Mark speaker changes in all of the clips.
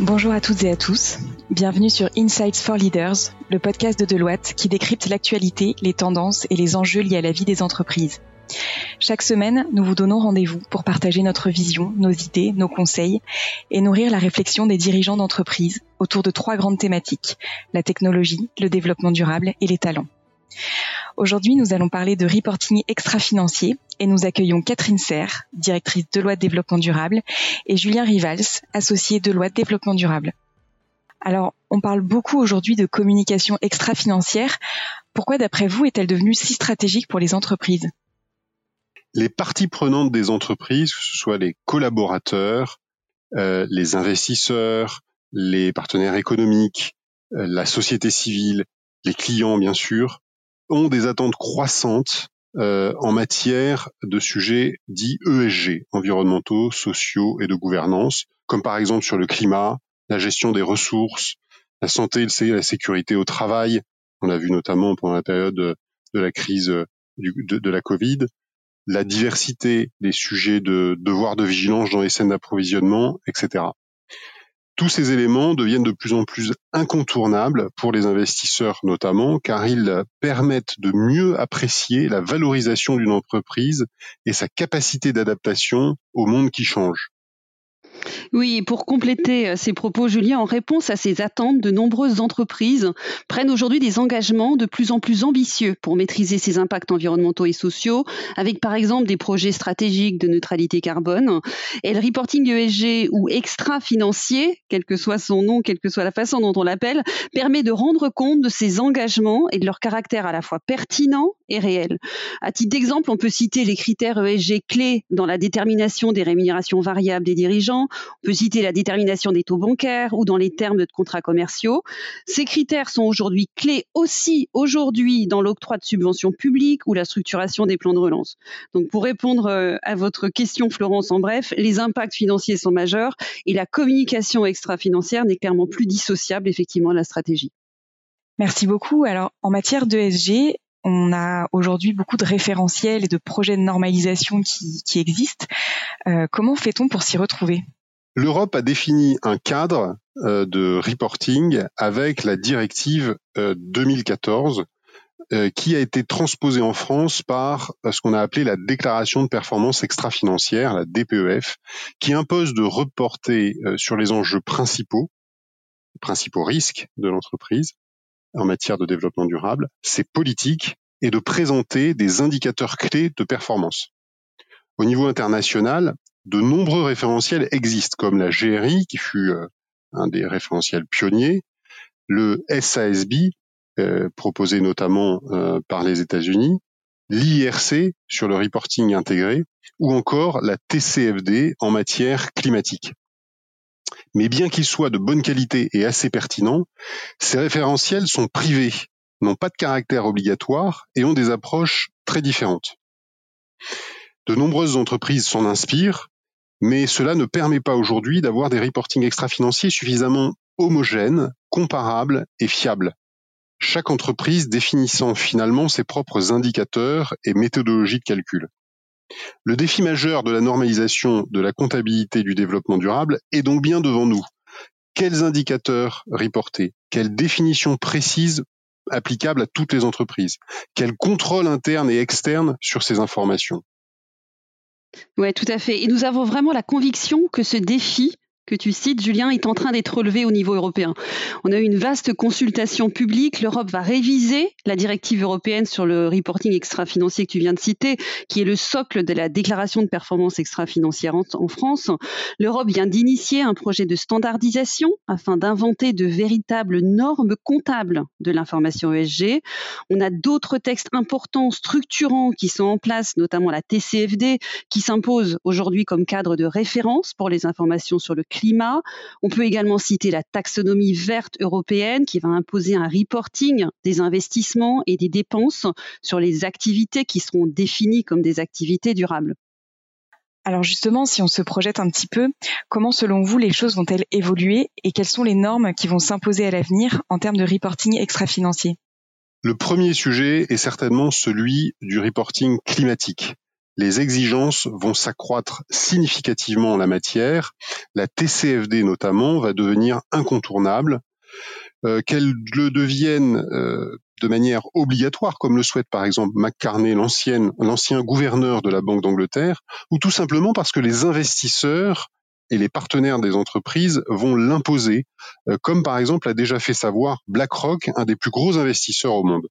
Speaker 1: Bonjour à toutes et à tous. Bienvenue sur Insights for Leaders, le podcast de Deloitte qui décrypte l'actualité, les tendances et les enjeux liés à la vie des entreprises. Chaque semaine, nous vous donnons rendez-vous pour partager notre vision, nos idées, nos conseils et nourrir la réflexion des dirigeants d'entreprise autour de trois grandes thématiques, la technologie, le développement durable et les talents. Aujourd'hui, nous allons parler de reporting extra-financier et nous accueillons Catherine Serre, directrice de loi de développement durable, et Julien Rivals, associé de loi de développement durable. Alors, on parle beaucoup aujourd'hui de communication extra-financière. Pourquoi, d'après vous, est-elle devenue si stratégique pour les entreprises?
Speaker 2: Les parties prenantes des entreprises, que ce soit les collaborateurs, euh, les investisseurs, les partenaires économiques, euh, la société civile, les clients, bien sûr, ont des attentes croissantes euh, en matière de sujets dits ESG, environnementaux, sociaux et de gouvernance, comme par exemple sur le climat, la gestion des ressources, la santé et la sécurité au travail. On l'a vu notamment pendant la période de la crise de, de, la Covid, la diversité des sujets de devoir de vigilance dans les scènes d'approvisionnement, etc tous ces éléments deviennent de plus en plus incontournables pour les investisseurs notamment, car ils permettent de mieux apprécier la valorisation d'une entreprise et sa capacité d'adaptation au monde qui change.
Speaker 3: Oui, pour compléter euh, ces propos, Julien, en réponse à ces attentes, de nombreuses entreprises prennent aujourd'hui des engagements de plus en plus ambitieux pour maîtriser ces impacts environnementaux et sociaux, avec par exemple des projets stratégiques de neutralité carbone. Et le reporting ESG ou extra-financier, quel que soit son nom, quelle que soit la façon dont on l'appelle, permet de rendre compte de ces engagements et de leur caractère à la fois pertinent et réel. À titre d'exemple, on peut citer les critères ESG clés dans la détermination des rémunérations variables des dirigeants, on peut citer la détermination des taux bancaires ou dans les termes de contrats commerciaux. Ces critères sont aujourd'hui clés aussi aujourd'hui dans l'octroi de subventions publiques ou la structuration des plans de relance. Donc pour répondre euh, à votre question Florence en bref, les impacts financiers sont majeurs et la communication extra-financière n'est clairement plus dissociable effectivement de la stratégie.
Speaker 1: Merci beaucoup. Alors en matière d'ESG, on a aujourd'hui beaucoup de référentiels et de projets de normalisation qui, existent. Euh, comment fait-on pour s'y retrouver?
Speaker 2: L'Europe a défini un cadre euh, de reporting avec la directive 2014 euh, euh, qui a été transposée en France par ce qu'on a appelé la déclaration de performance extra-financière, la DPEF, qui impose de reporter sur les enjeux principaux, les principaux risques de l'entreprise en matière de développement durable, ses politiques et de présenter des indicateurs clés de performance. Au niveau international, de nombreux référentiels existent, comme la GRI, qui fut euh, un des référentiels pionniers, le SASB, euh, proposé notamment euh, par les États-Unis, l'IRC sur le reporting intégré, ou encore la TCFD en matière climatique. Mais bien qu'ils soient de bonne qualité et assez pertinents, ces référentiels sont privés, n'ont pas de caractère obligatoire et ont des approches très différentes. De nombreuses entreprises s'en inspirent mais cela ne permet pas aujourd'hui d'avoir des reportings extra-financiers suffisamment homogènes, comparables et fiables. Chaque entreprise définissant finalement ses propres indicateurs et méthodologies de calcul. Le défi majeur de la normalisation de la comptabilité du développement durable est donc bien devant nous. Quels indicateurs reporter? Quelles définitions précises applicables à toutes les entreprises? Quel contrôle interne et externe sur ces informations?
Speaker 3: Oui, tout à fait. Et nous avons vraiment la conviction que ce défi que tu cites, Julien, est en train d'être relevé au niveau européen. On a eu une vaste consultation publique. L'Europe va réviser la directive européenne sur le reporting extra-financier que tu viens de citer, qui est le socle de la déclaration de performance extra-financière en, France. L'Europe vient d'initier un projet de standardisation afin d'inventer de véritables normes comptables de l'information ESG. On a d'autres textes importants, structurants, qui sont en place, notamment la TCFD, qui s'impose aujourd'hui comme cadre de référence pour les informations sur le climat. On peut également citer la taxonomie verte européenne qui va imposer un reporting des investissements et des dépenses sur les activités qui seront définies comme des activités durables.
Speaker 1: Alors justement, si on se projette un petit peu, comment selon vous les choses vont-elles évoluer et quelles sont les normes qui vont s'imposer à l'avenir en termes de reporting extra-financier?
Speaker 2: Le premier sujet est certainement celui du reporting climatique. Les exigences vont s'accroître significativement en la matière. La TCFD notamment va devenir incontournable. Euh, qu'elle le devienne euh, de manière obligatoire, comme le souhaite par exemple McCarney, l'ancien gouverneur de la Banque d'Angleterre, ou tout simplement parce que les investisseurs et les partenaires des entreprises vont l'imposer, euh, comme par exemple a déjà fait savoir BlackRock, un des plus gros investisseurs au monde.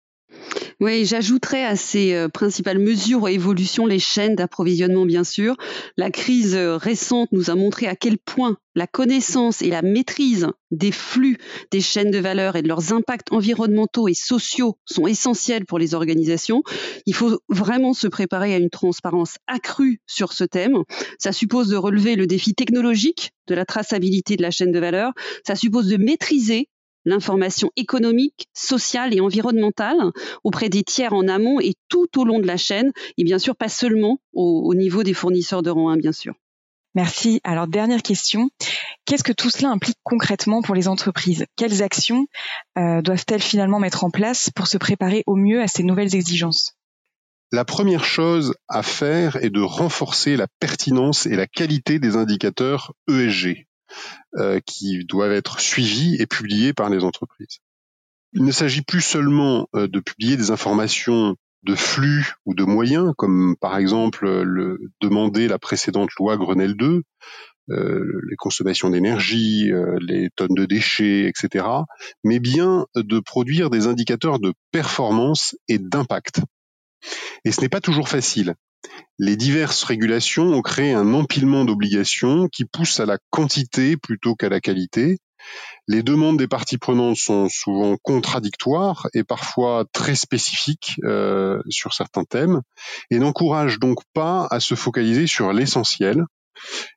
Speaker 3: Oui, j'ajouterais à ces euh, principales mesures et évolutions les chaînes d'approvisionnement, bien sûr. La crise euh, récente nous a montré à quel point la connaissance et la maîtrise des flux des chaînes de valeur et de leurs impacts environnementaux et sociaux sont essentiels pour les organisations. Il faut vraiment se préparer à une transparence accrue sur ce thème. Ça suppose de relever le défi technologique de la traçabilité de la chaîne de valeur. Ça suppose de maîtriser l'information économique, sociale et environnementale auprès des tiers en amont et tout au long de la chaîne, et bien sûr pas seulement au, niveau des fournisseurs de rang 1, bien sûr.
Speaker 1: Merci. Alors, dernière question. Qu'est-ce que tout cela implique concrètement pour les entreprises? Quelles actions euh, doivent-elles finalement mettre en place pour se préparer au mieux à ces nouvelles exigences?
Speaker 2: La première chose à faire est de renforcer la pertinence et la qualité des indicateurs ESG. Euh, qui doivent être suivis et publiés par les entreprises. Il ne s'agit plus seulement euh, de publier des informations de flux ou de moyens, comme par exemple le demandait la précédente loi Grenelle 2, euh, les consommations d'énergie, les tonnes de déchets, etc., mais bien de produire des indicateurs de performance et d'impact. Et ce n'est pas toujours facile. Les diverses régulations ont créé un empilement d'obligations qui pousse à la quantité plutôt qu'à la qualité. Les demandes des parties prenantes sont souvent contradictoires et parfois très spécifiques euh, sur certains thèmes et n'encouragent donc pas à se focaliser sur l'essentiel.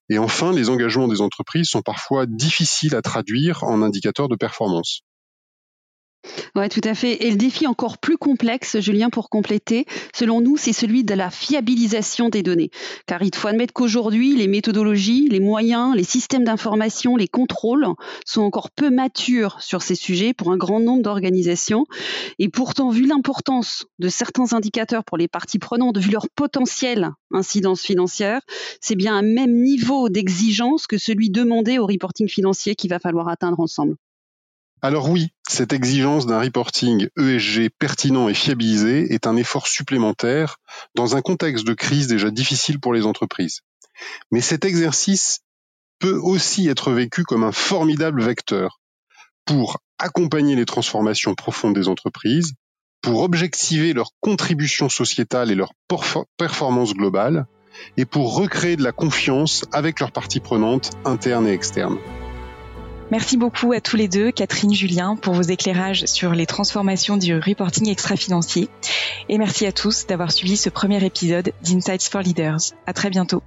Speaker 2: Et enfin, les engagements des entreprises sont parfois difficiles à traduire en indicateurs de performance.
Speaker 3: Oui, tout à fait. Et le défi encore plus complexe, Julien, pour compléter, selon nous, c'est celui de la fiabilisation des données. Car il faut admettre qu'aujourd'hui, les méthodologies, les moyens, les systèmes d'information, les contrôles sont encore peu matures sur ces sujets pour un grand nombre d'organisations. Et pourtant, vu l'importance de certains indicateurs pour les parties prenantes, vu leur potentiel incidence financière, c'est bien un même niveau d'exigence que celui demandé au reporting financier qu'il va falloir atteindre ensemble.
Speaker 2: Alors oui, cette exigence d'un reporting ESG pertinent et fiabilisé est un effort supplémentaire dans un contexte de crise déjà difficile pour les entreprises. Mais cet exercice peut aussi être vécu comme un formidable vecteur pour accompagner les transformations profondes des entreprises, pour objectiver leur contribution sociétale et leur performance globale, et pour recréer de la confiance avec leurs parties prenantes internes et externes.
Speaker 1: Merci beaucoup à tous les deux, Catherine, Julien, pour vos éclairages sur les transformations du reporting extra-financier. Et merci à tous d'avoir suivi ce premier épisode d'Insights for Leaders. À très bientôt.